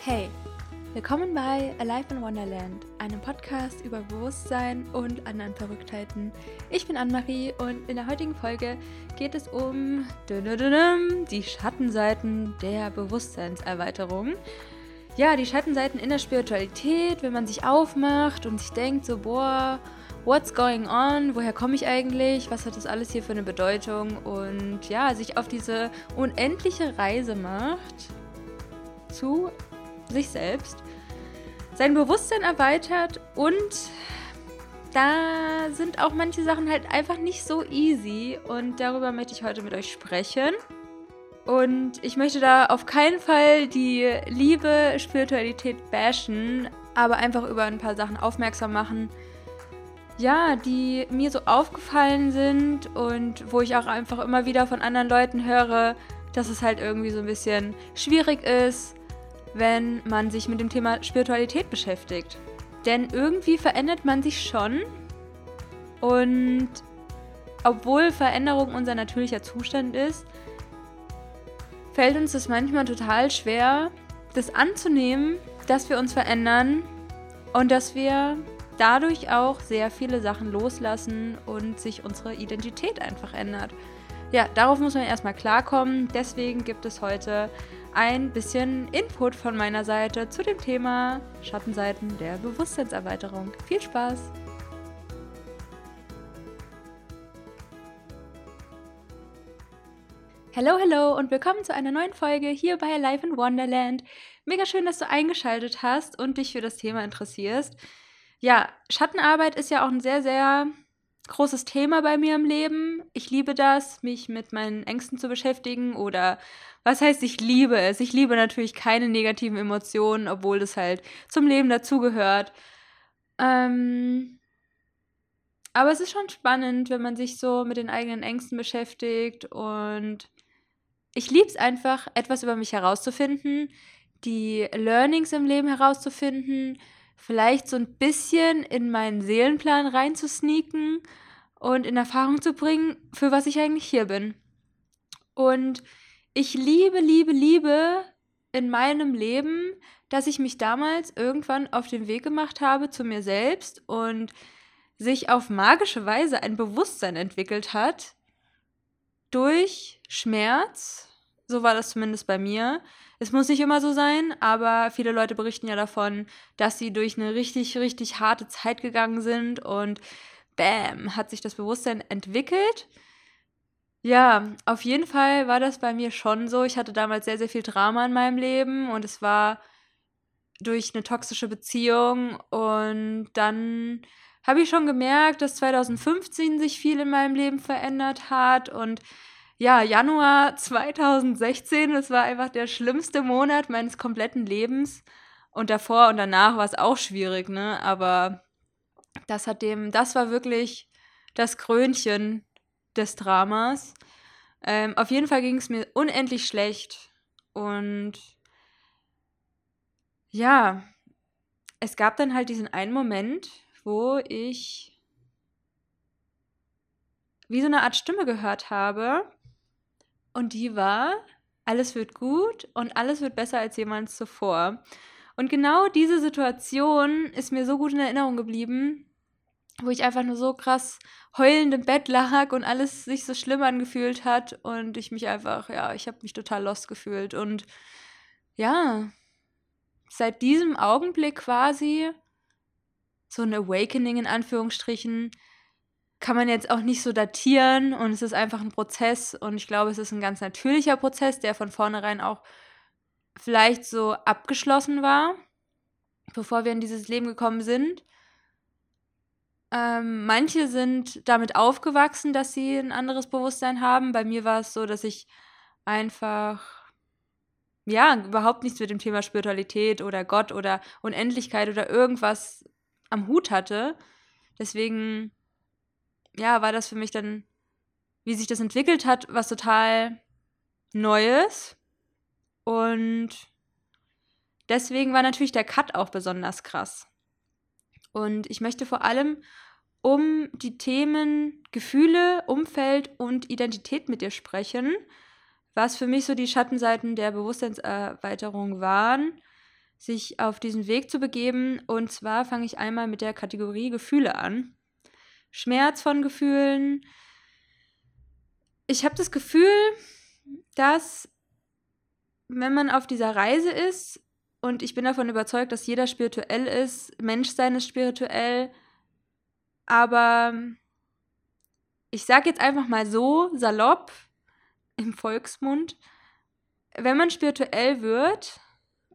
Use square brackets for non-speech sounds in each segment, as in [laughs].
Hey, willkommen bei Alive in Wonderland, einem Podcast über Bewusstsein und anderen Verrücktheiten. Ich bin Anne-Marie und in der heutigen Folge geht es um die Schattenseiten der Bewusstseinserweiterung. Ja, die Schattenseiten in der Spiritualität, wenn man sich aufmacht und sich denkt so, boah, what's going on, woher komme ich eigentlich, was hat das alles hier für eine Bedeutung und ja, sich auf diese unendliche Reise macht zu sich selbst, sein Bewusstsein erweitert und da sind auch manche Sachen halt einfach nicht so easy und darüber möchte ich heute mit euch sprechen. Und ich möchte da auf keinen Fall die Liebe, Spiritualität bashen, aber einfach über ein paar Sachen aufmerksam machen, ja, die mir so aufgefallen sind und wo ich auch einfach immer wieder von anderen Leuten höre, dass es halt irgendwie so ein bisschen schwierig ist, wenn man sich mit dem Thema Spiritualität beschäftigt. Denn irgendwie verändert man sich schon und obwohl Veränderung unser natürlicher Zustand ist, fällt uns das manchmal total schwer, das anzunehmen, dass wir uns verändern und dass wir dadurch auch sehr viele Sachen loslassen und sich unsere Identität einfach ändert. Ja, darauf muss man erstmal klarkommen. Deswegen gibt es heute ein bisschen Input von meiner Seite zu dem Thema Schattenseiten der Bewusstseinserweiterung. Viel Spaß! Hallo, hallo und willkommen zu einer neuen Folge hier bei Life in Wonderland. Mega schön, dass du eingeschaltet hast und dich für das Thema interessierst. Ja, Schattenarbeit ist ja auch ein sehr, sehr großes Thema bei mir im Leben. Ich liebe das, mich mit meinen Ängsten zu beschäftigen oder was heißt, ich liebe es. Ich liebe natürlich keine negativen Emotionen, obwohl das halt zum Leben dazugehört. Ähm, aber es ist schon spannend, wenn man sich so mit den eigenen Ängsten beschäftigt und ich liebe es einfach, etwas über mich herauszufinden, die Learnings im Leben herauszufinden, vielleicht so ein bisschen in meinen Seelenplan reinzusneaken und in Erfahrung zu bringen, für was ich eigentlich hier bin. Und ich liebe, liebe, liebe in meinem Leben, dass ich mich damals irgendwann auf den Weg gemacht habe zu mir selbst und sich auf magische Weise ein Bewusstsein entwickelt hat durch Schmerz. So war das zumindest bei mir. Es muss nicht immer so sein, aber viele Leute berichten ja davon, dass sie durch eine richtig, richtig harte Zeit gegangen sind und bam, hat sich das Bewusstsein entwickelt. Ja, auf jeden Fall war das bei mir schon so. Ich hatte damals sehr, sehr viel Drama in meinem Leben und es war durch eine toxische Beziehung und dann habe ich schon gemerkt, dass 2015 sich viel in meinem Leben verändert hat und ja, Januar [laughs] 2016, das war einfach der schlimmste Monat meines kompletten Lebens. Und davor und danach war es auch schwierig, ne? Aber das hat dem, das war wirklich das Krönchen des Dramas. Ähm, auf jeden Fall ging es mir unendlich schlecht. Und ja, es gab dann halt diesen einen Moment, wo ich wie so eine Art Stimme gehört habe, und die war, alles wird gut und alles wird besser als jemals zuvor. Und genau diese Situation ist mir so gut in Erinnerung geblieben, wo ich einfach nur so krass heulend im Bett lag und alles sich so schlimm angefühlt hat und ich mich einfach, ja, ich habe mich total lost gefühlt. Und ja, seit diesem Augenblick quasi so ein Awakening in Anführungsstrichen, kann man jetzt auch nicht so datieren und es ist einfach ein Prozess und ich glaube, es ist ein ganz natürlicher Prozess, der von vornherein auch vielleicht so abgeschlossen war, bevor wir in dieses Leben gekommen sind. Ähm, manche sind damit aufgewachsen, dass sie ein anderes Bewusstsein haben. Bei mir war es so, dass ich einfach ja überhaupt nichts mit dem Thema Spiritualität oder Gott oder Unendlichkeit oder irgendwas am Hut hatte. Deswegen ja, war das für mich dann, wie sich das entwickelt hat, was total Neues. Und deswegen war natürlich der Cut auch besonders krass. Und ich möchte vor allem um die Themen Gefühle, Umfeld und Identität mit dir sprechen, was für mich so die Schattenseiten der Bewusstseinserweiterung waren. sich auf diesen Weg zu begeben. Und zwar fange ich einmal mit der Kategorie Gefühle an. Schmerz von Gefühlen. Ich habe das Gefühl, dass wenn man auf dieser Reise ist, und ich bin davon überzeugt, dass jeder spirituell ist, Menschsein ist spirituell, aber ich sage jetzt einfach mal so salopp im Volksmund, wenn man spirituell wird,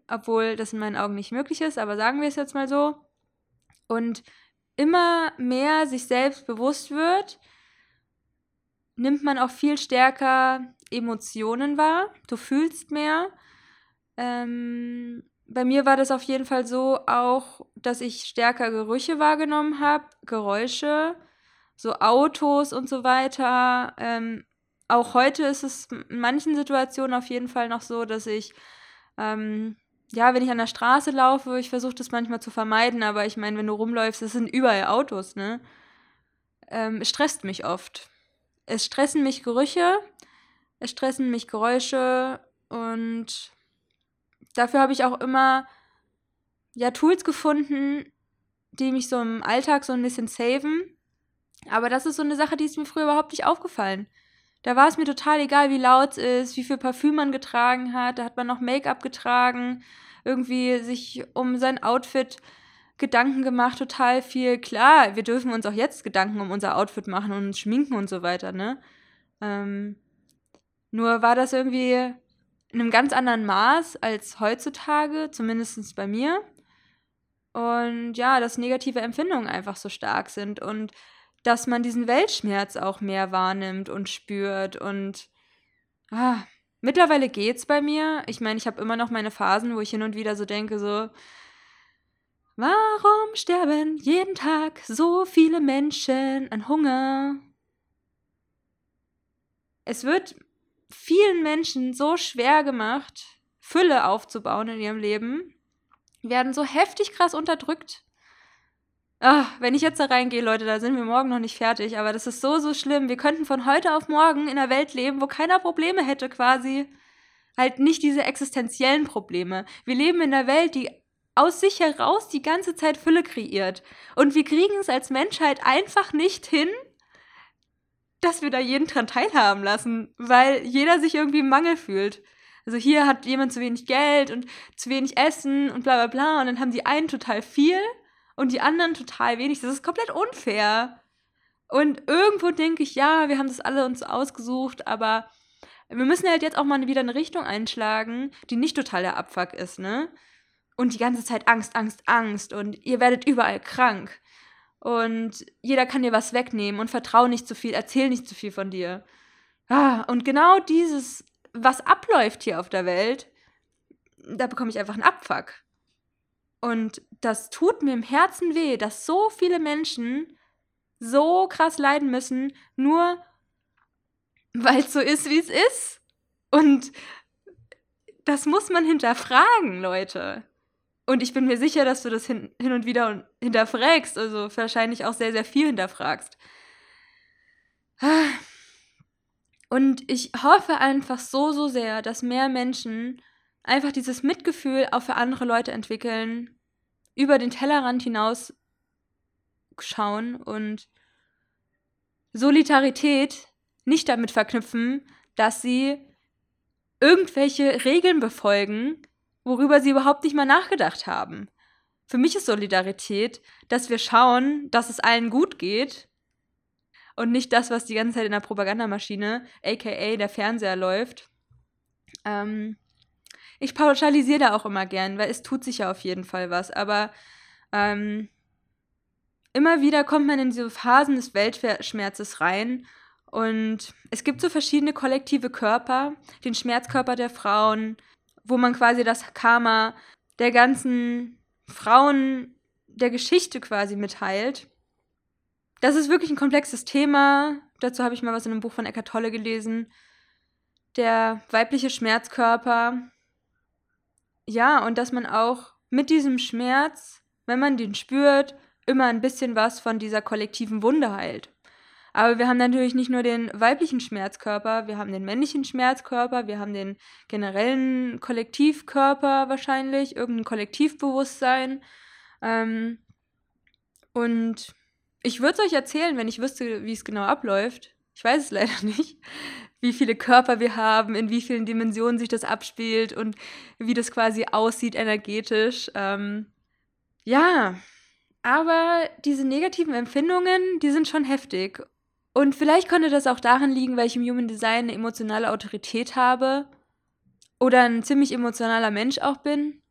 obwohl das in meinen Augen nicht möglich ist, aber sagen wir es jetzt mal so, und immer mehr sich selbst bewusst wird, nimmt man auch viel stärker Emotionen wahr. Du fühlst mehr. Ähm, bei mir war das auf jeden Fall so auch, dass ich stärker Gerüche wahrgenommen habe, Geräusche, so Autos und so weiter. Ähm, auch heute ist es in manchen Situationen auf jeden Fall noch so, dass ich, ähm, ja, wenn ich an der Straße laufe, ich versuche das manchmal zu vermeiden, aber ich meine, wenn du rumläufst, es sind überall Autos, ne? Ähm, es stresst mich oft. Es stressen mich Gerüche, es stressen mich Geräusche und dafür habe ich auch immer ja Tools gefunden, die mich so im Alltag so ein bisschen saven. Aber das ist so eine Sache, die ist mir früher überhaupt nicht aufgefallen. Da war es mir total egal, wie laut es ist, wie viel Parfüm man getragen hat. Da hat man noch Make-up getragen, irgendwie sich um sein Outfit Gedanken gemacht, total viel. Klar, wir dürfen uns auch jetzt Gedanken um unser Outfit machen und uns schminken und so weiter, ne? Ähm, nur war das irgendwie in einem ganz anderen Maß als heutzutage, zumindest bei mir. Und ja, dass negative Empfindungen einfach so stark sind und dass man diesen Weltschmerz auch mehr wahrnimmt und spürt. Und ah, mittlerweile geht's bei mir. Ich meine, ich habe immer noch meine Phasen, wo ich hin und wieder so denke, so, warum sterben jeden Tag so viele Menschen an Hunger? Es wird vielen Menschen so schwer gemacht, Fülle aufzubauen in ihrem Leben, werden so heftig krass unterdrückt. Ach, wenn ich jetzt da reingehe, Leute, da sind wir morgen noch nicht fertig, aber das ist so, so schlimm. Wir könnten von heute auf morgen in einer Welt leben, wo keiner Probleme hätte quasi. Halt nicht diese existenziellen Probleme. Wir leben in einer Welt, die aus sich heraus die ganze Zeit Fülle kreiert. Und wir kriegen es als Menschheit einfach nicht hin, dass wir da jeden dran teilhaben lassen, weil jeder sich irgendwie im Mangel fühlt. Also hier hat jemand zu wenig Geld und zu wenig Essen und bla bla bla und dann haben die einen total viel und die anderen total wenig. Das ist komplett unfair. Und irgendwo denke ich, ja, wir haben das alle uns ausgesucht, aber wir müssen halt jetzt auch mal wieder eine Richtung einschlagen, die nicht total der Abfuck ist, ne? Und die ganze Zeit Angst, Angst, Angst und ihr werdet überall krank. Und jeder kann dir was wegnehmen und vertrau nicht zu viel, erzähl nicht zu viel von dir. Ah, und genau dieses, was abläuft hier auf der Welt, da bekomme ich einfach einen Abfuck. Und das tut mir im Herzen weh, dass so viele Menschen so krass leiden müssen, nur weil es so ist, wie es ist. Und das muss man hinterfragen, Leute. Und ich bin mir sicher, dass du das hin, hin und wieder hinterfragst, also wahrscheinlich auch sehr, sehr viel hinterfragst. Und ich hoffe einfach so, so sehr, dass mehr Menschen einfach dieses Mitgefühl auch für andere Leute entwickeln, über den Tellerrand hinaus schauen und Solidarität nicht damit verknüpfen, dass sie irgendwelche Regeln befolgen, worüber sie überhaupt nicht mal nachgedacht haben. Für mich ist Solidarität, dass wir schauen, dass es allen gut geht und nicht das, was die ganze Zeit in der Propagandamaschine, aka der Fernseher läuft. Ähm, ich pauschalisiere da auch immer gern, weil es tut sich ja auf jeden Fall was. Aber ähm, immer wieder kommt man in diese Phasen des Weltschmerzes rein. Und es gibt so verschiedene kollektive Körper, den Schmerzkörper der Frauen, wo man quasi das Karma der ganzen Frauen der Geschichte quasi mitteilt. Das ist wirklich ein komplexes Thema. Dazu habe ich mal was in einem Buch von Eckart Tolle gelesen. Der weibliche Schmerzkörper ja, und dass man auch mit diesem Schmerz, wenn man den spürt, immer ein bisschen was von dieser kollektiven Wunde heilt. Aber wir haben natürlich nicht nur den weiblichen Schmerzkörper, wir haben den männlichen Schmerzkörper, wir haben den generellen Kollektivkörper wahrscheinlich, irgendein Kollektivbewusstsein. Ähm, und ich würde es euch erzählen, wenn ich wüsste, wie es genau abläuft. Ich weiß es [laughs] leider nicht, wie viele Körper wir haben, in wie vielen Dimensionen sich das abspielt und wie das quasi aussieht energetisch. Ähm, ja, aber diese negativen Empfindungen, die sind schon heftig. Und vielleicht könnte das auch daran liegen, weil ich im Human Design eine emotionale Autorität habe oder ein ziemlich emotionaler Mensch auch bin.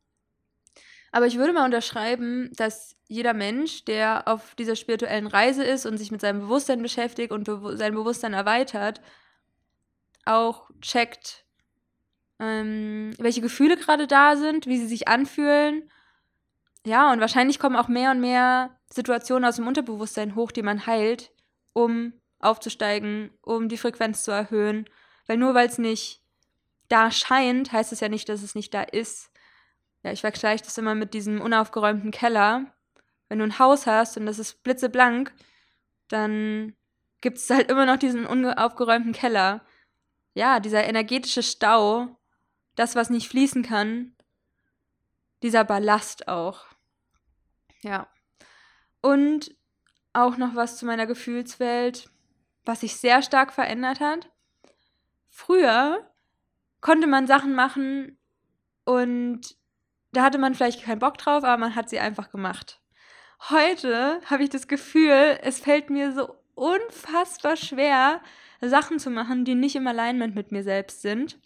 Aber ich würde mal unterschreiben, dass jeder Mensch, der auf dieser spirituellen Reise ist und sich mit seinem Bewusstsein beschäftigt und be sein Bewusstsein erweitert, auch checkt, ähm, welche Gefühle gerade da sind, wie sie sich anfühlen. Ja, und wahrscheinlich kommen auch mehr und mehr Situationen aus dem Unterbewusstsein hoch, die man heilt, um aufzusteigen, um die Frequenz zu erhöhen. Weil nur weil es nicht da scheint, heißt es ja nicht, dass es nicht da ist. Ja, ich vergleiche das immer mit diesem unaufgeräumten Keller. Wenn du ein Haus hast und das ist blitzeblank, dann gibt es halt immer noch diesen unaufgeräumten Keller. Ja, dieser energetische Stau, das, was nicht fließen kann, dieser Ballast auch. Ja. Und auch noch was zu meiner Gefühlswelt, was sich sehr stark verändert hat. Früher konnte man Sachen machen und da hatte man vielleicht keinen Bock drauf, aber man hat sie einfach gemacht. Heute habe ich das Gefühl, es fällt mir so unfassbar schwer, Sachen zu machen, die nicht im Alignment mit mir selbst sind.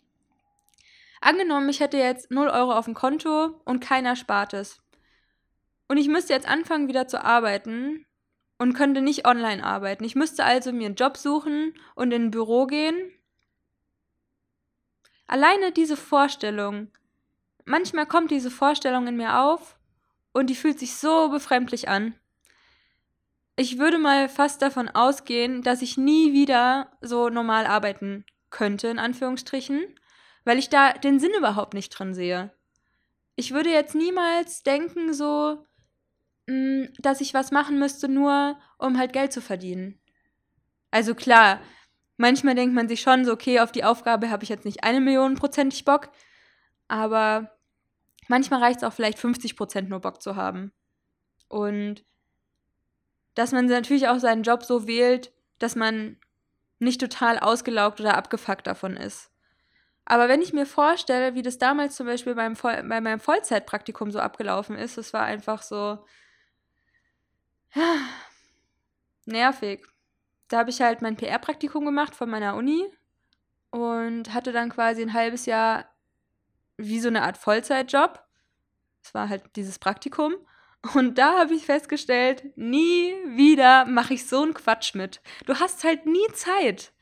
Angenommen, ich hätte jetzt 0 Euro auf dem Konto und keiner spart es. Und ich müsste jetzt anfangen, wieder zu arbeiten und könnte nicht online arbeiten. Ich müsste also mir einen Job suchen und in ein Büro gehen. Alleine diese Vorstellung manchmal kommt diese Vorstellung in mir auf und die fühlt sich so befremdlich an. Ich würde mal fast davon ausgehen, dass ich nie wieder so normal arbeiten könnte, in Anführungsstrichen, weil ich da den Sinn überhaupt nicht dran sehe. Ich würde jetzt niemals denken, so, mm, dass ich was machen müsste, nur um halt Geld zu verdienen. Also klar, manchmal denkt man sich schon so, okay, auf die Aufgabe habe ich jetzt nicht eine Million prozentig Bock, aber manchmal reicht es auch vielleicht 50% nur Bock zu haben. Und dass man natürlich auch seinen Job so wählt, dass man nicht total ausgelaugt oder abgefuckt davon ist. Aber wenn ich mir vorstelle, wie das damals zum Beispiel beim bei meinem Vollzeitpraktikum so abgelaufen ist, es war einfach so nervig. Da habe ich halt mein PR-Praktikum gemacht von meiner Uni und hatte dann quasi ein halbes Jahr wie so eine Art Vollzeitjob. Es war halt dieses Praktikum. Und da habe ich festgestellt, nie wieder mache ich so einen Quatsch mit. Du hast halt nie Zeit.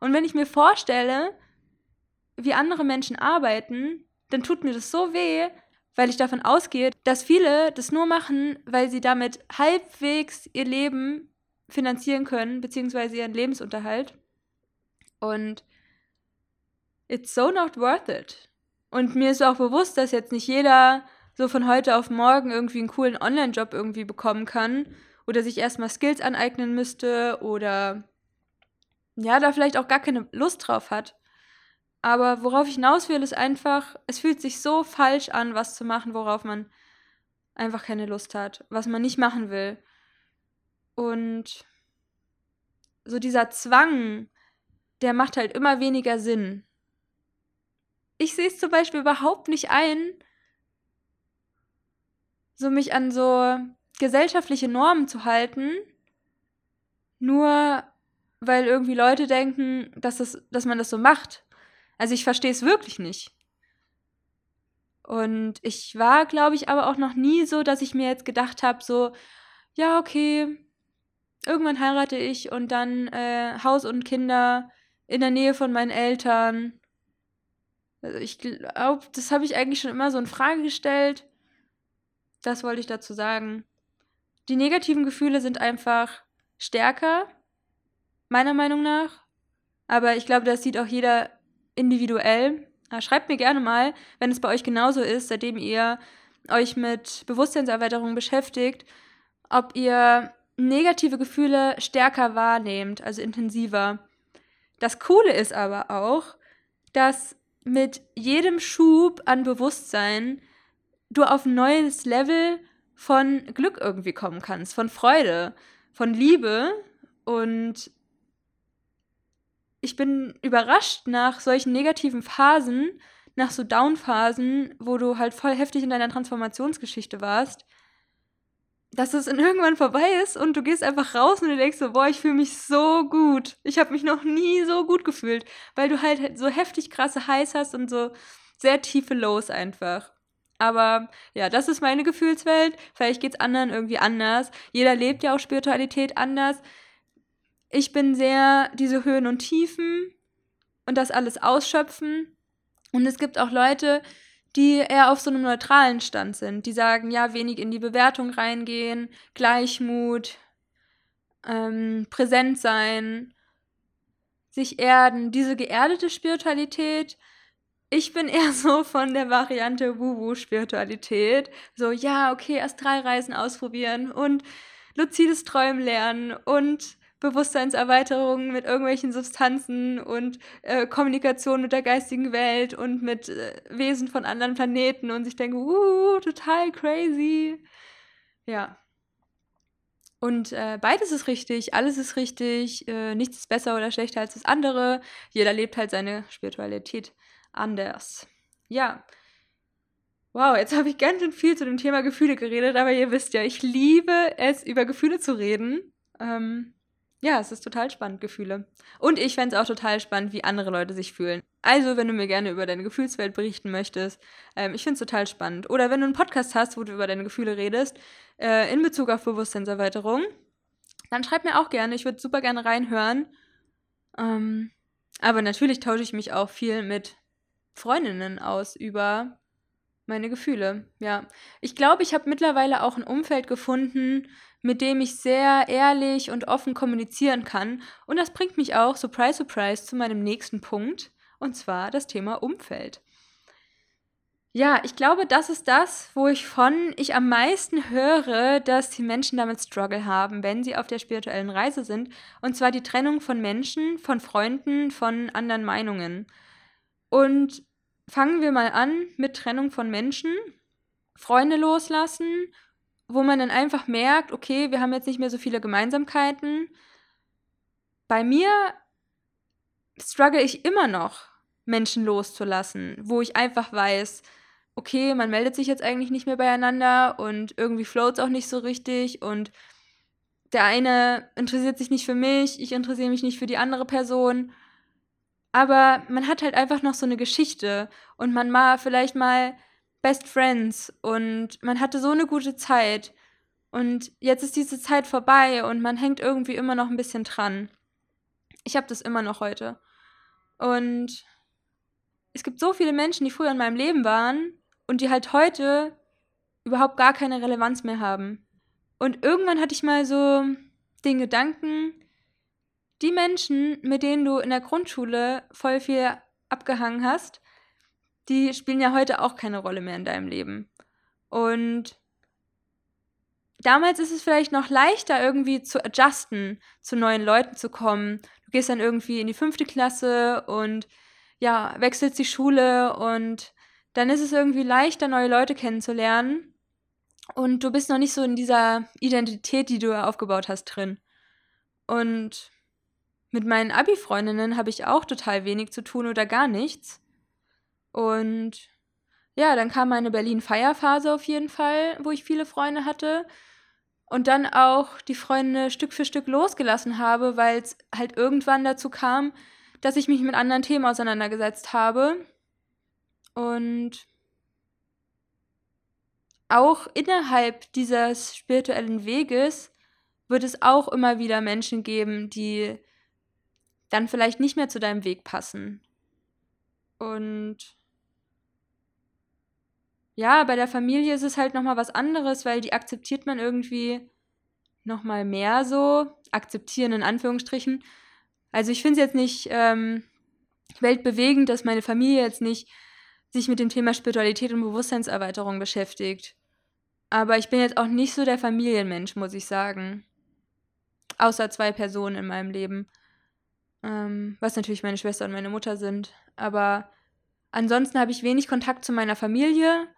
Und wenn ich mir vorstelle, wie andere Menschen arbeiten, dann tut mir das so weh, weil ich davon ausgehe, dass viele das nur machen, weil sie damit halbwegs ihr Leben finanzieren können, beziehungsweise ihren Lebensunterhalt. Und it's so not worth it. Und mir ist auch bewusst, dass jetzt nicht jeder so von heute auf morgen irgendwie einen coolen Online-Job irgendwie bekommen kann oder sich erstmal Skills aneignen müsste oder ja, da vielleicht auch gar keine Lust drauf hat. Aber worauf ich hinaus will, ist einfach, es fühlt sich so falsch an, was zu machen, worauf man einfach keine Lust hat, was man nicht machen will. Und so dieser Zwang, der macht halt immer weniger Sinn ich sehe es zum Beispiel überhaupt nicht ein, so mich an so gesellschaftliche Normen zu halten, nur weil irgendwie Leute denken, dass, das, dass man das so macht. Also ich verstehe es wirklich nicht. Und ich war, glaube ich, aber auch noch nie so, dass ich mir jetzt gedacht habe, so, ja, okay, irgendwann heirate ich und dann äh, Haus und Kinder in der Nähe von meinen Eltern also ich glaube, das habe ich eigentlich schon immer so in Frage gestellt. Das wollte ich dazu sagen. Die negativen Gefühle sind einfach stärker, meiner Meinung nach. Aber ich glaube, das sieht auch jeder individuell. Schreibt mir gerne mal, wenn es bei euch genauso ist, seitdem ihr euch mit Bewusstseinserweiterung beschäftigt, ob ihr negative Gefühle stärker wahrnehmt, also intensiver. Das Coole ist aber auch, dass mit jedem Schub an Bewusstsein du auf ein neues Level von Glück irgendwie kommen kannst, von Freude, von Liebe. Und ich bin überrascht nach solchen negativen Phasen, nach so Down-Phasen, wo du halt voll heftig in deiner Transformationsgeschichte warst, dass es irgendwann vorbei ist und du gehst einfach raus und du denkst so, boah, ich fühle mich so gut. Ich habe mich noch nie so gut gefühlt, weil du halt so heftig krasse Highs hast und so sehr tiefe Lows einfach. Aber ja, das ist meine Gefühlswelt. Vielleicht geht es anderen irgendwie anders. Jeder lebt ja auch Spiritualität anders. Ich bin sehr diese Höhen und Tiefen und das alles ausschöpfen. Und es gibt auch Leute, die eher auf so einem neutralen Stand sind. Die sagen, ja, wenig in die Bewertung reingehen, Gleichmut, ähm, präsent sein, sich erden. Diese geerdete Spiritualität ich bin [laughs] eher so von der Variante Wu-Wu-Spiritualität. So, ja, okay, erst drei Reisen ausprobieren und luzides Träumen lernen und Bewusstseinserweiterung mit irgendwelchen Substanzen und äh, Kommunikation mit der geistigen Welt und mit äh, Wesen von anderen Planeten und ich denke, uh, total crazy. Ja. Und äh, beides ist richtig, alles ist richtig, äh, nichts ist besser oder schlechter als das andere. Jeder lebt halt seine Spiritualität anders. Ja. Wow, jetzt habe ich ganz schön viel zu dem Thema Gefühle geredet, aber ihr wisst ja, ich liebe es, über Gefühle zu reden. Ähm, ja, es ist total spannend, Gefühle. Und ich fände es auch total spannend, wie andere Leute sich fühlen. Also, wenn du mir gerne über deine Gefühlswelt berichten möchtest, ähm, ich finde es total spannend. Oder wenn du einen Podcast hast, wo du über deine Gefühle redest, äh, in Bezug auf Bewusstseinserweiterung, dann schreib mir auch gerne. Ich würde super gerne reinhören. Ähm, aber natürlich tausche ich mich auch viel mit Freundinnen aus über meine Gefühle. Ja, ich glaube, ich habe mittlerweile auch ein Umfeld gefunden, mit dem ich sehr ehrlich und offen kommunizieren kann. Und das bringt mich auch, surprise, surprise, zu meinem nächsten Punkt, und zwar das Thema Umfeld. Ja, ich glaube, das ist das, wo ich von ich am meisten höre, dass die Menschen damit Struggle haben, wenn sie auf der spirituellen Reise sind. Und zwar die Trennung von Menschen, von Freunden, von anderen Meinungen. Und fangen wir mal an mit Trennung von Menschen, Freunde loslassen, wo man dann einfach merkt, okay, wir haben jetzt nicht mehr so viele Gemeinsamkeiten. Bei mir struggle ich immer noch, Menschen loszulassen, wo ich einfach weiß, okay, man meldet sich jetzt eigentlich nicht mehr beieinander und irgendwie float es auch nicht so richtig und der eine interessiert sich nicht für mich, ich interessiere mich nicht für die andere Person aber man hat halt einfach noch so eine Geschichte und man war vielleicht mal Best Friends und man hatte so eine gute Zeit. Und jetzt ist diese Zeit vorbei und man hängt irgendwie immer noch ein bisschen dran. Ich habe das immer noch heute. Und es gibt so viele Menschen, die früher in meinem Leben waren und die halt heute überhaupt gar keine Relevanz mehr haben. Und irgendwann hatte ich mal so den Gedanken, die Menschen, mit denen du in der Grundschule voll viel abgehangen hast, die spielen ja heute auch keine Rolle mehr in deinem Leben. Und damals ist es vielleicht noch leichter, irgendwie zu adjusten, zu neuen Leuten zu kommen. Du gehst dann irgendwie in die fünfte Klasse und ja, wechselst die Schule und dann ist es irgendwie leichter, neue Leute kennenzulernen. Und du bist noch nicht so in dieser Identität, die du aufgebaut hast, drin. Und mit meinen Abi-Freundinnen habe ich auch total wenig zu tun oder gar nichts. Und ja, dann kam meine Berlin-Feierphase auf jeden Fall, wo ich viele Freunde hatte. Und dann auch die Freunde Stück für Stück losgelassen habe, weil es halt irgendwann dazu kam, dass ich mich mit anderen Themen auseinandergesetzt habe. Und auch innerhalb dieses spirituellen Weges wird es auch immer wieder Menschen geben, die dann vielleicht nicht mehr zu deinem Weg passen. Und ja, bei der Familie ist es halt nochmal was anderes, weil die akzeptiert man irgendwie nochmal mehr so, akzeptieren in Anführungsstrichen. Also ich finde es jetzt nicht ähm, weltbewegend, dass meine Familie jetzt nicht sich mit dem Thema Spiritualität und Bewusstseinserweiterung beschäftigt. Aber ich bin jetzt auch nicht so der Familienmensch, muss ich sagen. außer zwei Personen in meinem Leben. Ähm, was natürlich meine Schwester und meine Mutter sind. Aber ansonsten habe ich wenig Kontakt zu meiner Familie.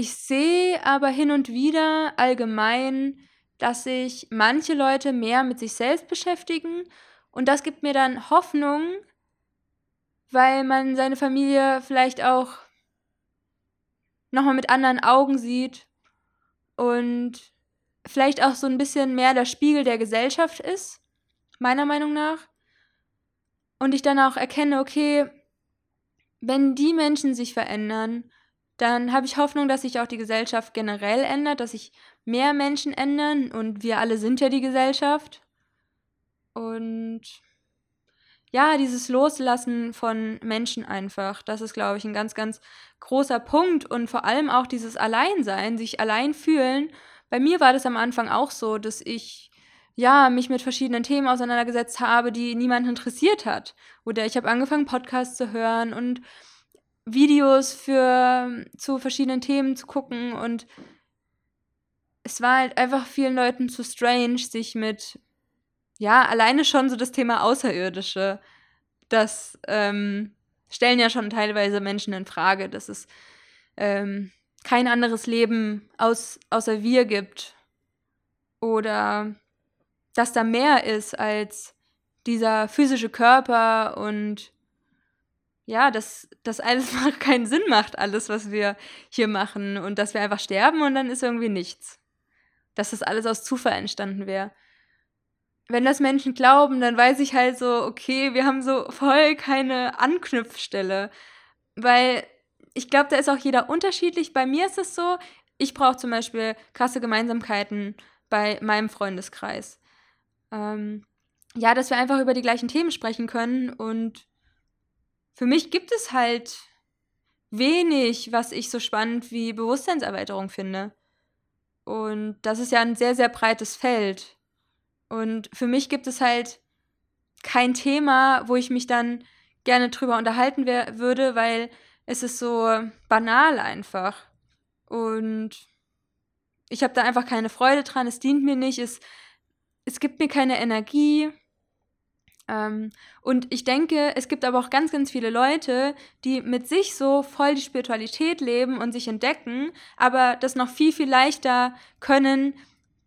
Ich sehe aber hin und wieder allgemein, dass sich manche Leute mehr mit sich selbst beschäftigen. Und das gibt mir dann Hoffnung, weil man seine Familie vielleicht auch nochmal mit anderen Augen sieht und vielleicht auch so ein bisschen mehr der Spiegel der Gesellschaft ist, meiner Meinung nach. Und ich dann auch erkenne, okay, wenn die Menschen sich verändern, dann habe ich Hoffnung, dass sich auch die Gesellschaft generell ändert, dass sich mehr Menschen ändern und wir alle sind ja die Gesellschaft. Und ja, dieses Loslassen von Menschen einfach, das ist, glaube ich, ein ganz, ganz großer Punkt und vor allem auch dieses Alleinsein, sich allein fühlen. Bei mir war das am Anfang auch so, dass ich ja mich mit verschiedenen Themen auseinandergesetzt habe, die niemand interessiert hat. Oder ich habe angefangen, Podcasts zu hören und Videos für zu verschiedenen Themen zu gucken und es war halt einfach vielen Leuten zu strange, sich mit ja, alleine schon so das Thema Außerirdische, das ähm, stellen ja schon teilweise Menschen in Frage, dass es ähm, kein anderes Leben aus, außer wir gibt. Oder dass da mehr ist als dieser physische Körper und ja, dass das alles [laughs] keinen Sinn macht, alles, was wir hier machen und dass wir einfach sterben und dann ist irgendwie nichts. Dass das alles aus Zufall entstanden wäre wenn das Menschen glauben, dann weiß ich halt so, okay, wir haben so voll keine Anknüpfstelle. Weil ich glaube, da ist auch jeder unterschiedlich. Bei mir ist es so, ich brauche zum Beispiel krasse Gemeinsamkeiten bei meinem Freundeskreis. Ähm, ja, dass wir einfach über die gleichen Themen sprechen können. Und für mich gibt es halt wenig, was ich so spannend wie Bewusstseinserweiterung finde. Und das ist ja ein sehr, sehr breites Feld. Und für mich gibt es halt kein Thema, wo ich mich dann gerne drüber unterhalten würde, weil es ist so banal einfach. Und ich habe da einfach keine Freude dran, es dient mir nicht, es, es gibt mir keine Energie. Ähm, und ich denke, es gibt aber auch ganz, ganz viele Leute, die mit sich so voll die Spiritualität leben und sich entdecken, aber das noch viel, viel leichter können,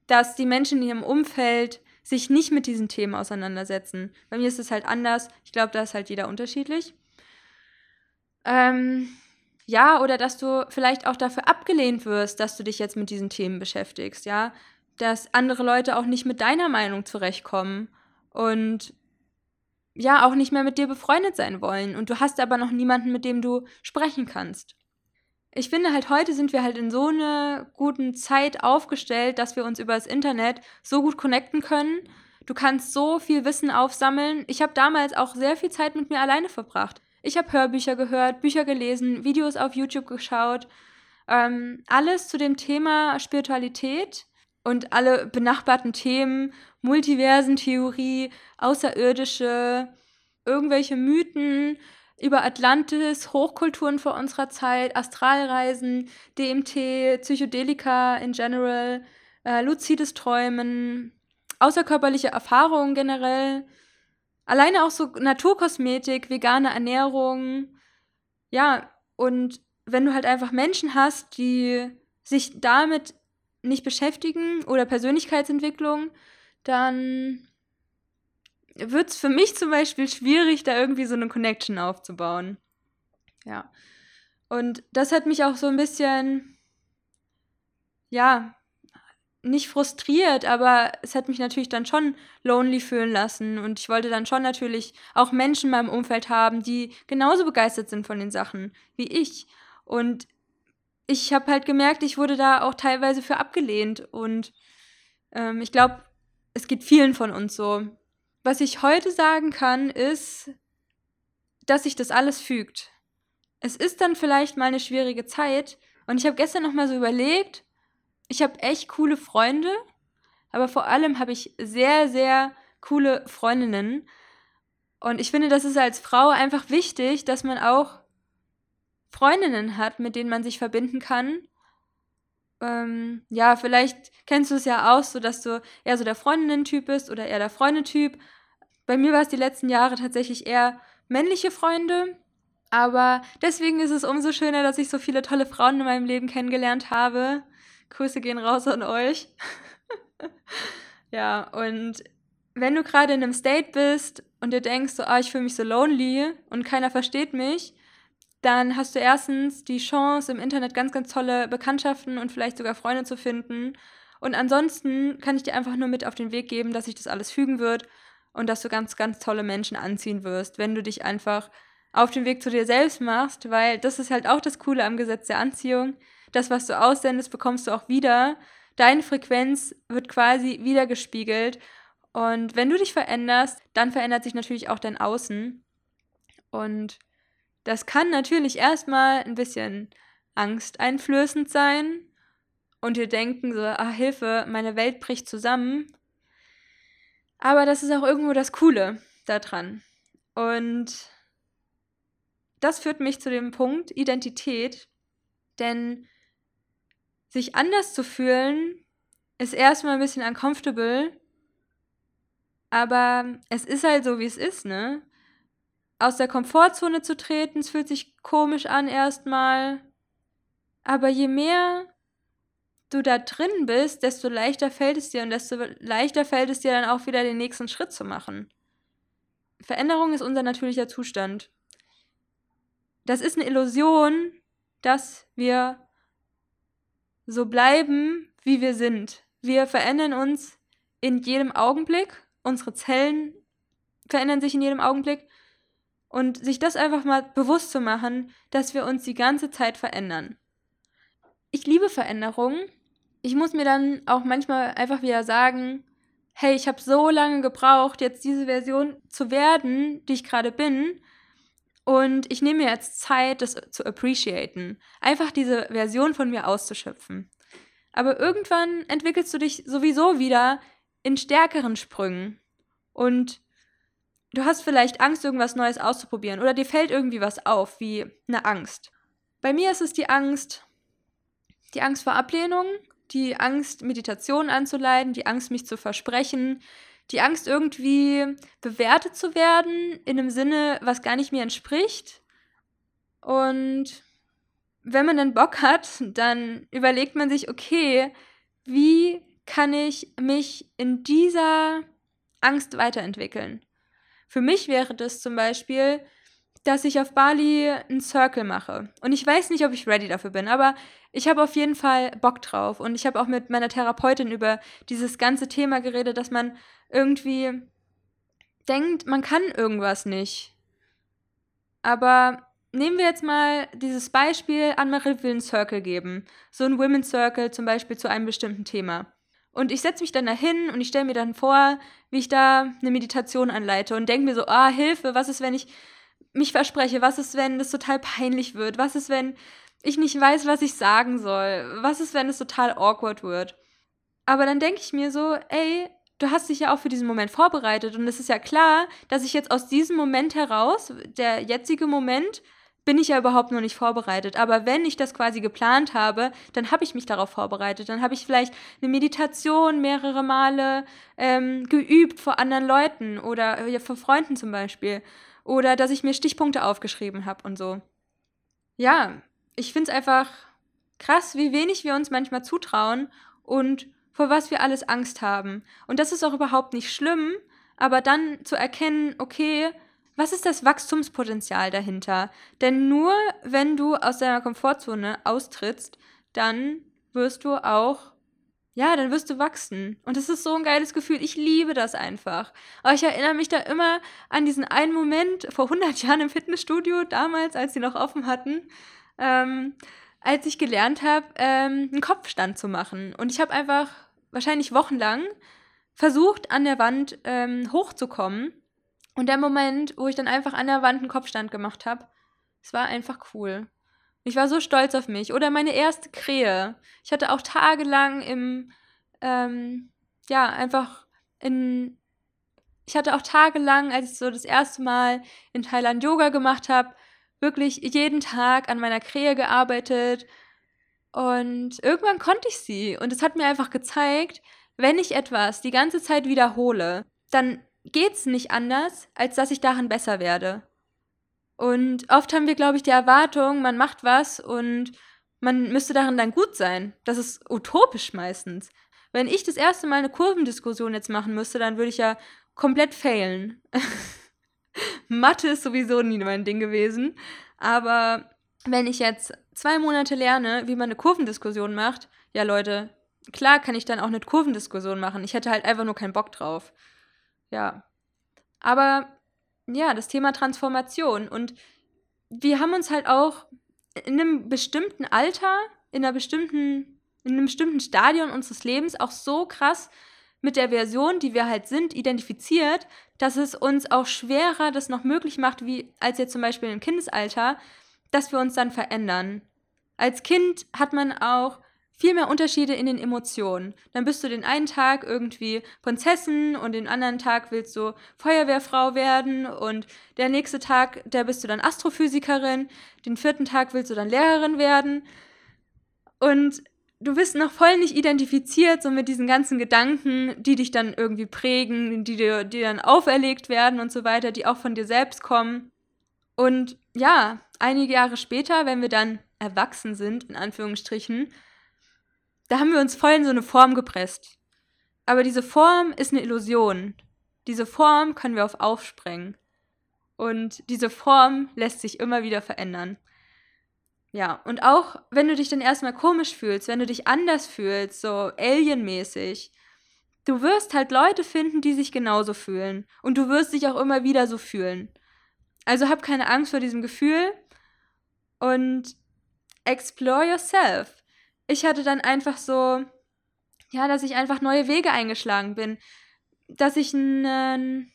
dass die Menschen in ihrem Umfeld sich nicht mit diesen Themen auseinandersetzen. Bei mir ist es halt anders. Ich glaube, da ist halt jeder unterschiedlich. Ähm, ja, oder dass du vielleicht auch dafür abgelehnt wirst, dass du dich jetzt mit diesen Themen beschäftigst, ja. Dass andere Leute auch nicht mit deiner Meinung zurechtkommen und ja, auch nicht mehr mit dir befreundet sein wollen. Und du hast aber noch niemanden, mit dem du sprechen kannst ich finde halt heute sind wir halt in so einer guten Zeit aufgestellt, dass wir uns über das Internet so gut connecten können. Du kannst so viel Wissen aufsammeln. Ich habe damals auch sehr viel Zeit mit mir alleine verbracht. Ich habe Hörbücher gehört, Bücher gelesen, Videos auf YouTube geschaut. Ähm, alles zu dem Thema Spiritualität und alle benachbarten Themen, Multiversentheorie, Außerirdische, irgendwelche Mythen, über Atlantis, Hochkulturen vor unserer Zeit, Astralreisen, DMT, Psychedelika in general, äh, luzides Träumen, außerkörperliche Erfahrungen generell, alleine auch so Naturkosmetik, vegane Ernährung, ja, und wenn du halt einfach Menschen hast, die sich damit nicht beschäftigen oder Persönlichkeitsentwicklung, dann wird es für mich zum Beispiel schwierig, da irgendwie so eine Connection aufzubauen. Ja. Und das hat mich auch so ein bisschen, ja, nicht frustriert, aber es hat mich natürlich dann schon lonely fühlen lassen. Und ich wollte dann schon natürlich auch Menschen in meinem Umfeld haben, die genauso begeistert sind von den Sachen wie ich. Und ich habe halt gemerkt, ich wurde da auch teilweise für abgelehnt. Und ähm, ich glaube, es geht vielen von uns so. Was ich heute sagen kann, ist, dass sich das alles fügt. Es ist dann vielleicht mal eine schwierige Zeit und ich habe gestern noch mal so überlegt, ich habe echt coole Freunde, aber vor allem habe ich sehr sehr coole Freundinnen und ich finde, das ist als Frau einfach wichtig, dass man auch Freundinnen hat, mit denen man sich verbinden kann ähm, ja, vielleicht kennst du es ja auch so, dass du eher so der Freundinnen-Typ bist oder eher der Freundetyp. Bei mir war es die letzten Jahre tatsächlich eher männliche Freunde. Aber deswegen ist es umso schöner, dass ich so viele tolle Frauen in meinem Leben kennengelernt habe. Grüße gehen raus an euch. [laughs] ja, und wenn du gerade in einem State bist und dir denkst, so, ah, ich fühle mich so lonely und keiner versteht mich, dann hast du erstens die Chance, im Internet ganz, ganz tolle Bekanntschaften und vielleicht sogar Freunde zu finden. Und ansonsten kann ich dir einfach nur mit auf den Weg geben, dass sich das alles fügen wird und dass du ganz, ganz tolle Menschen anziehen wirst, wenn du dich einfach auf den Weg zu dir selbst machst, weil das ist halt auch das Coole am Gesetz der Anziehung. Das, was du aussendest, bekommst du auch wieder. Deine Frequenz wird quasi wiedergespiegelt. Und wenn du dich veränderst, dann verändert sich natürlich auch dein Außen. Und das kann natürlich erstmal ein bisschen angsteinflößend sein und dir denken so, ah Hilfe, meine Welt bricht zusammen. Aber das ist auch irgendwo das Coole daran. Und das führt mich zu dem Punkt Identität, denn sich anders zu fühlen ist erstmal ein bisschen uncomfortable, aber es ist halt so, wie es ist, ne? Aus der Komfortzone zu treten. Es fühlt sich komisch an erstmal. Aber je mehr du da drin bist, desto leichter fällt es dir und desto leichter fällt es dir dann auch wieder den nächsten Schritt zu machen. Veränderung ist unser natürlicher Zustand. Das ist eine Illusion, dass wir so bleiben, wie wir sind. Wir verändern uns in jedem Augenblick. Unsere Zellen verändern sich in jedem Augenblick. Und sich das einfach mal bewusst zu machen, dass wir uns die ganze Zeit verändern. Ich liebe Veränderungen. Ich muss mir dann auch manchmal einfach wieder sagen, hey, ich habe so lange gebraucht, jetzt diese Version zu werden, die ich gerade bin. Und ich nehme mir jetzt Zeit, das zu appreciaten. Einfach diese Version von mir auszuschöpfen. Aber irgendwann entwickelst du dich sowieso wieder in stärkeren Sprüngen. Und Du hast vielleicht Angst, irgendwas Neues auszuprobieren oder dir fällt irgendwie was auf, wie eine Angst. Bei mir ist es die Angst, die Angst vor Ablehnung, die Angst, Meditation anzuleiten, die Angst, mich zu versprechen, die Angst, irgendwie bewertet zu werden in einem Sinne, was gar nicht mir entspricht. Und wenn man dann Bock hat, dann überlegt man sich, okay, wie kann ich mich in dieser Angst weiterentwickeln? Für mich wäre das zum Beispiel, dass ich auf Bali einen Circle mache. Und ich weiß nicht, ob ich ready dafür bin, aber ich habe auf jeden Fall Bock drauf. Und ich habe auch mit meiner Therapeutin über dieses ganze Thema geredet, dass man irgendwie denkt, man kann irgendwas nicht. Aber nehmen wir jetzt mal dieses Beispiel, Anne-Marie will einen Circle geben. So ein Women's Circle zum Beispiel zu einem bestimmten Thema. Und ich setze mich dann dahin und ich stelle mir dann vor, wie ich da eine Meditation anleite und denke mir so, ah, Hilfe, was ist, wenn ich mich verspreche? Was ist, wenn das total peinlich wird? Was ist, wenn ich nicht weiß, was ich sagen soll? Was ist, wenn es total awkward wird? Aber dann denke ich mir so, ey, du hast dich ja auch für diesen Moment vorbereitet und es ist ja klar, dass ich jetzt aus diesem Moment heraus, der jetzige Moment, bin ich ja überhaupt noch nicht vorbereitet. Aber wenn ich das quasi geplant habe, dann habe ich mich darauf vorbereitet. Dann habe ich vielleicht eine Meditation mehrere Male ähm, geübt vor anderen Leuten oder ja, vor Freunden zum Beispiel. Oder dass ich mir Stichpunkte aufgeschrieben habe und so. Ja, ich finde es einfach krass, wie wenig wir uns manchmal zutrauen und vor was wir alles Angst haben. Und das ist auch überhaupt nicht schlimm, aber dann zu erkennen, okay, was ist das Wachstumspotenzial dahinter? Denn nur wenn du aus deiner Komfortzone austrittst, dann wirst du auch, ja, dann wirst du wachsen. Und das ist so ein geiles Gefühl. Ich liebe das einfach. Aber ich erinnere mich da immer an diesen einen Moment vor 100 [laughs] Jahren im Fitnessstudio, damals, als sie noch offen hatten, ähm, als ich gelernt habe, ähm, einen Kopfstand zu machen. Und ich habe einfach wahrscheinlich wochenlang versucht, an der Wand ähm, hochzukommen und der Moment, wo ich dann einfach an der Wand einen Kopfstand gemacht habe, es war einfach cool. Ich war so stolz auf mich. Oder meine erste Krähe. Ich hatte auch tagelang im, ähm, ja, einfach in, ich hatte auch tagelang, als ich so das erste Mal in Thailand Yoga gemacht habe, wirklich jeden Tag an meiner Krähe gearbeitet, Und irgendwann konnte ich sie. Und es hat mir einfach gezeigt, wenn ich etwas die ganze Zeit wiederhole, dann geht es nicht anders, als dass ich darin besser werde. Und oft haben wir, glaube ich, die Erwartung, man macht was und man müsste darin dann gut sein. Das ist utopisch meistens. Wenn ich das erste Mal eine Kurvendiskussion jetzt machen müsste, dann würde ich ja komplett failen. [laughs] Mathe ist sowieso nie mein Ding gewesen. Aber wenn ich jetzt zwei Monate lerne, wie man eine Kurvendiskussion macht, ja Leute, klar kann ich dann auch eine Kurvendiskussion machen. Ich hätte halt einfach nur keinen Bock drauf. Ja. Aber ja, das Thema Transformation. Und wir haben uns halt auch in einem bestimmten Alter, in einer bestimmten, in einem bestimmten Stadion unseres Lebens auch so krass mit der Version, die wir halt sind, identifiziert, dass es uns auch schwerer das noch möglich macht, wie als jetzt zum Beispiel im Kindesalter, dass wir uns dann verändern. Als Kind hat man auch viel mehr Unterschiede in den Emotionen. Dann bist du den einen Tag irgendwie Prinzessin und den anderen Tag willst du Feuerwehrfrau werden und der nächste Tag, da bist du dann Astrophysikerin, den vierten Tag willst du dann Lehrerin werden und du bist noch voll nicht identifiziert so mit diesen ganzen Gedanken, die dich dann irgendwie prägen, die dir, die dann auferlegt werden und so weiter, die auch von dir selbst kommen. Und ja, einige Jahre später, wenn wir dann erwachsen sind, in Anführungsstrichen, da haben wir uns voll in so eine Form gepresst. Aber diese Form ist eine Illusion. Diese Form können wir auf aufsprengen. Und diese Form lässt sich immer wieder verändern. Ja, und auch wenn du dich dann erstmal komisch fühlst, wenn du dich anders fühlst, so alienmäßig, du wirst halt Leute finden, die sich genauso fühlen. Und du wirst dich auch immer wieder so fühlen. Also hab keine Angst vor diesem Gefühl und explore yourself ich hatte dann einfach so, ja, dass ich einfach neue Wege eingeschlagen bin, dass ich einen,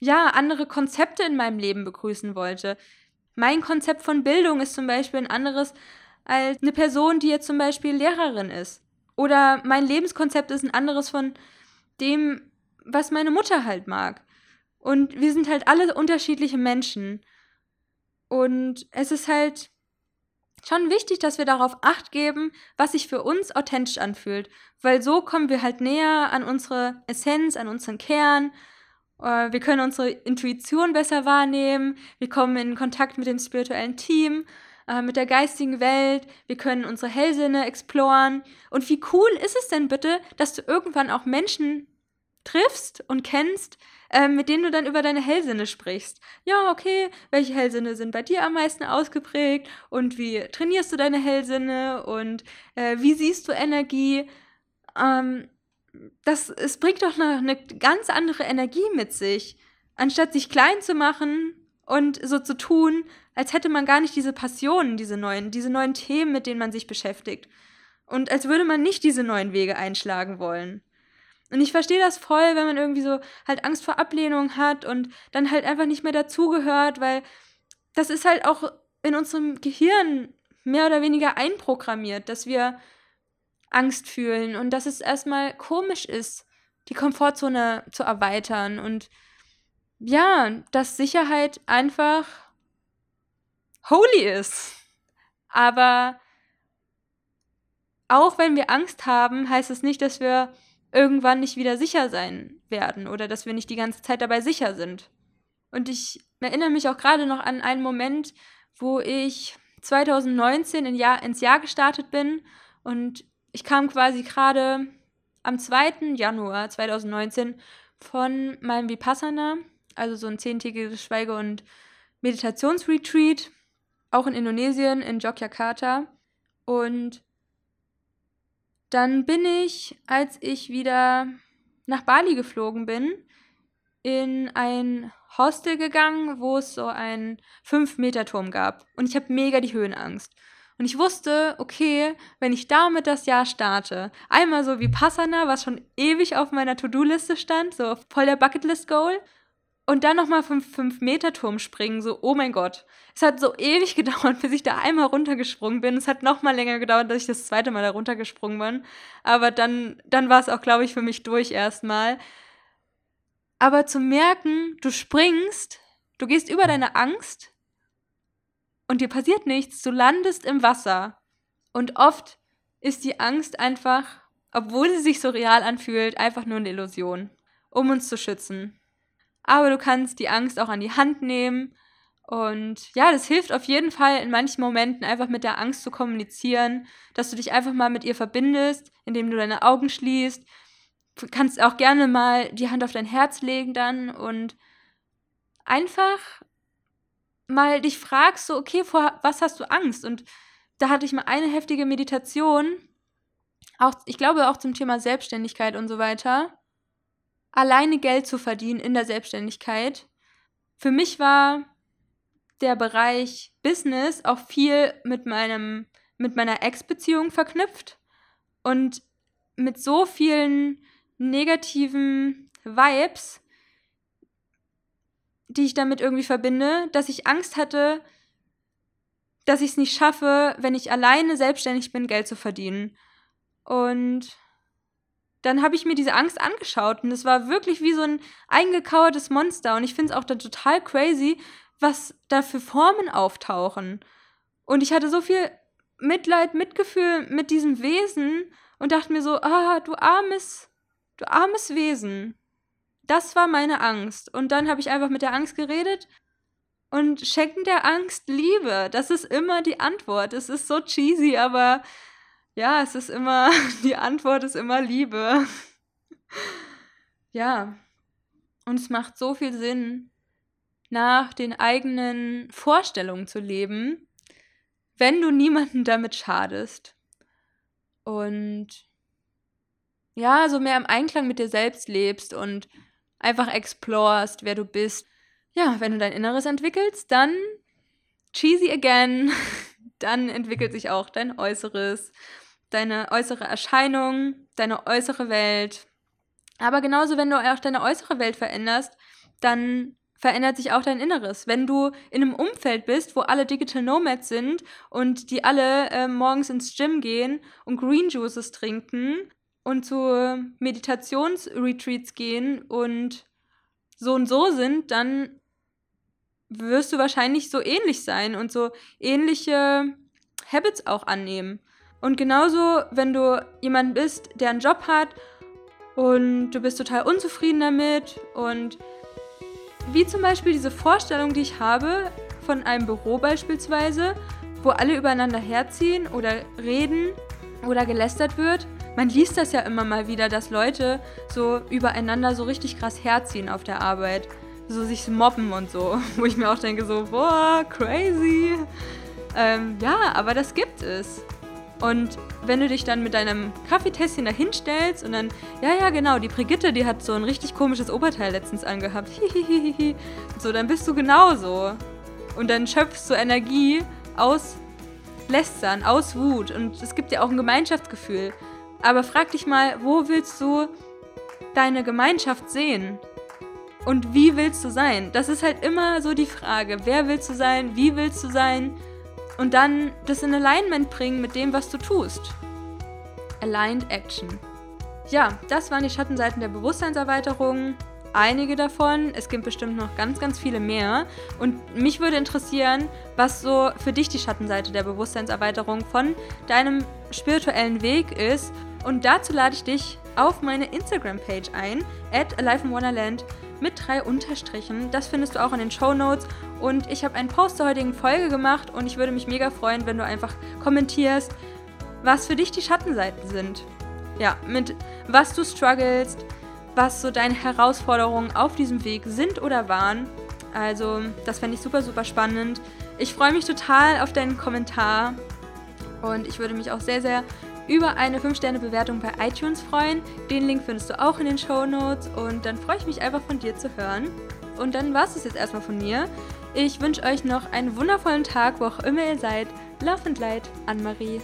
ja, andere Konzepte in meinem Leben begrüßen wollte. Mein Konzept von Bildung ist zum Beispiel ein anderes als eine Person, die jetzt zum Beispiel Lehrerin ist. Oder mein Lebenskonzept ist ein anderes von dem, was meine Mutter halt mag. Und wir sind halt alle unterschiedliche Menschen. Und es ist halt schon wichtig, dass wir darauf acht geben, was sich für uns authentisch anfühlt. Weil so kommen wir halt näher an unsere Essenz, an unseren Kern. Äh, wir können unsere Intuition besser wahrnehmen. Wir kommen in Kontakt mit dem spirituellen Team, äh, mit der geistigen Welt. Wir können unsere Hellsinne exploren. Und wie cool ist es denn bitte, dass du irgendwann auch Menschen triffst und kennst, ähm, mit denen du dann über deine Hellsinne sprichst. Ja, okay, welche Hellsinne sind bei dir am meisten ausgeprägt und wie trainierst du deine Hellsinne und äh, wie siehst du Energie? Ähm, das, es bringt doch eine, eine ganz andere Energie mit sich, anstatt sich klein zu machen und so zu tun, als hätte man gar nicht diese Passionen, diese neuen, diese neuen Themen, mit denen man sich beschäftigt. Und als würde man nicht diese neuen Wege einschlagen wollen. Und ich verstehe das voll, wenn man irgendwie so halt Angst vor Ablehnung hat und dann halt einfach nicht mehr dazugehört, weil das ist halt auch in unserem Gehirn mehr oder weniger einprogrammiert, dass wir Angst fühlen und dass es erstmal komisch ist, die Komfortzone zu erweitern und ja, dass Sicherheit einfach holy ist. Aber auch wenn wir Angst haben, heißt es nicht, dass wir irgendwann nicht wieder sicher sein werden oder dass wir nicht die ganze Zeit dabei sicher sind. Und ich erinnere mich auch gerade noch an einen Moment, wo ich 2019 in Jahr, ins Jahr gestartet bin und ich kam quasi gerade am 2. Januar 2019 von meinem Vipassana, also so ein zehntägiges Schweige- und Meditationsretreat, auch in Indonesien, in Yogyakarta. Und dann bin ich, als ich wieder nach Bali geflogen bin, in ein Hostel gegangen, wo es so einen 5-Meter-Turm gab. Und ich habe mega die Höhenangst. Und ich wusste, okay, wenn ich damit das Jahr starte, einmal so wie Passana, was schon ewig auf meiner To-Do-Liste stand, so voll der Bucketlist-Goal, und dann nochmal vom 5-Meter-Turm springen, so, oh mein Gott. Es hat so ewig [laughs] gedauert, bis ich da einmal runtergesprungen bin. Es hat nochmal länger gedauert, dass ich das zweite Mal da runtergesprungen bin. Aber dann, dann war es auch, glaube ich, für mich durch erstmal. Aber zu merken, du springst, du gehst über deine Angst und dir passiert nichts, du landest im Wasser. Und oft ist die Angst einfach, obwohl sie sich so real anfühlt, einfach nur eine Illusion, um uns zu schützen. Aber du kannst die Angst auch an die Hand nehmen. Und ja, das hilft auf jeden Fall in manchen Momenten einfach mit der Angst zu kommunizieren, dass du dich einfach mal mit ihr verbindest, indem du deine Augen schließt. Du kannst auch gerne mal die Hand auf dein Herz legen dann und einfach mal dich fragst, so, okay, vor was hast du Angst? Und da hatte ich mal eine heftige Meditation, auch, ich glaube auch zum Thema Selbstständigkeit und so weiter, alleine Geld zu verdienen in der Selbstständigkeit. Für mich war der Bereich Business auch viel mit meinem, mit meiner Ex-Beziehung verknüpft und mit so vielen negativen Vibes, die ich damit irgendwie verbinde, dass ich Angst hatte, dass ich es nicht schaffe, wenn ich alleine selbstständig bin, Geld zu verdienen. Und dann habe ich mir diese Angst angeschaut und es war wirklich wie so ein eingekauertes Monster. Und ich finde es auch dann total crazy, was da für Formen auftauchen. Und ich hatte so viel Mitleid, Mitgefühl mit diesem Wesen und dachte mir so, ah, du armes, du armes Wesen. Das war meine Angst. Und dann habe ich einfach mit der Angst geredet und schenken der Angst Liebe. Das ist immer die Antwort. Es ist so cheesy, aber ja, es ist immer, [laughs] die Antwort ist immer Liebe. ja. Und es macht so viel Sinn, nach den eigenen Vorstellungen zu leben, wenn du niemanden damit schadest. Und ja, so mehr im Einklang mit dir selbst lebst und einfach explorst, wer du bist. Ja, wenn du dein Inneres entwickelst, dann cheesy again, [laughs] dann entwickelt sich auch dein Äußeres, deine äußere Erscheinung, deine äußere Welt. Aber genauso, wenn du auch deine äußere Welt veränderst, dann verändert sich auch dein Inneres. Wenn du in einem Umfeld bist, wo alle Digital Nomads sind und die alle äh, morgens ins Gym gehen und Green Juices trinken und zu Meditationsretreats gehen und so und so sind, dann wirst du wahrscheinlich so ähnlich sein und so ähnliche Habits auch annehmen. Und genauso, wenn du jemand bist, der einen Job hat und du bist total unzufrieden damit und wie zum Beispiel diese Vorstellung, die ich habe von einem Büro beispielsweise, wo alle übereinander herziehen oder reden oder gelästert wird, man liest das ja immer mal wieder, dass Leute so übereinander so richtig krass herziehen auf der Arbeit. So sich mobben und so. [laughs] Wo ich mir auch denke, so, boah, crazy. Ähm, ja, aber das gibt es. Und wenn du dich dann mit deinem Kaffeetässchen da hinstellst und dann, ja, ja, genau, die Brigitte, die hat so ein richtig komisches Oberteil letztens angehabt. [laughs] Hihihihi. so, dann bist du genauso. Und dann schöpfst du Energie aus Lästern, aus Wut. Und es gibt dir auch ein Gemeinschaftsgefühl. Aber frag dich mal, wo willst du deine Gemeinschaft sehen? Und wie willst du sein? Das ist halt immer so die Frage. Wer willst du sein? Wie willst du sein? Und dann das in Alignment bringen mit dem, was du tust. Aligned Action. Ja, das waren die Schattenseiten der Bewusstseinserweiterung. Einige davon. Es gibt bestimmt noch ganz, ganz viele mehr. Und mich würde interessieren, was so für dich die Schattenseite der Bewusstseinserweiterung von deinem spirituellen Weg ist und dazu lade ich dich auf meine Instagram-Page ein, at Alive in Wonderland mit drei Unterstrichen. Das findest du auch in den Show Notes. Und ich habe einen Post zur heutigen Folge gemacht und ich würde mich mega freuen, wenn du einfach kommentierst, was für dich die Schattenseiten sind. Ja, mit was du strugglest, was so deine Herausforderungen auf diesem Weg sind oder waren. Also, das fände ich super, super spannend. Ich freue mich total auf deinen Kommentar und ich würde mich auch sehr, sehr über eine 5-Sterne-Bewertung bei iTunes freuen. Den Link findest du auch in den Show Notes und dann freue ich mich einfach von dir zu hören. Und dann war es jetzt erstmal von mir. Ich wünsche euch noch einen wundervollen Tag, wo auch immer ihr seid. Love and Light, Anne-Marie.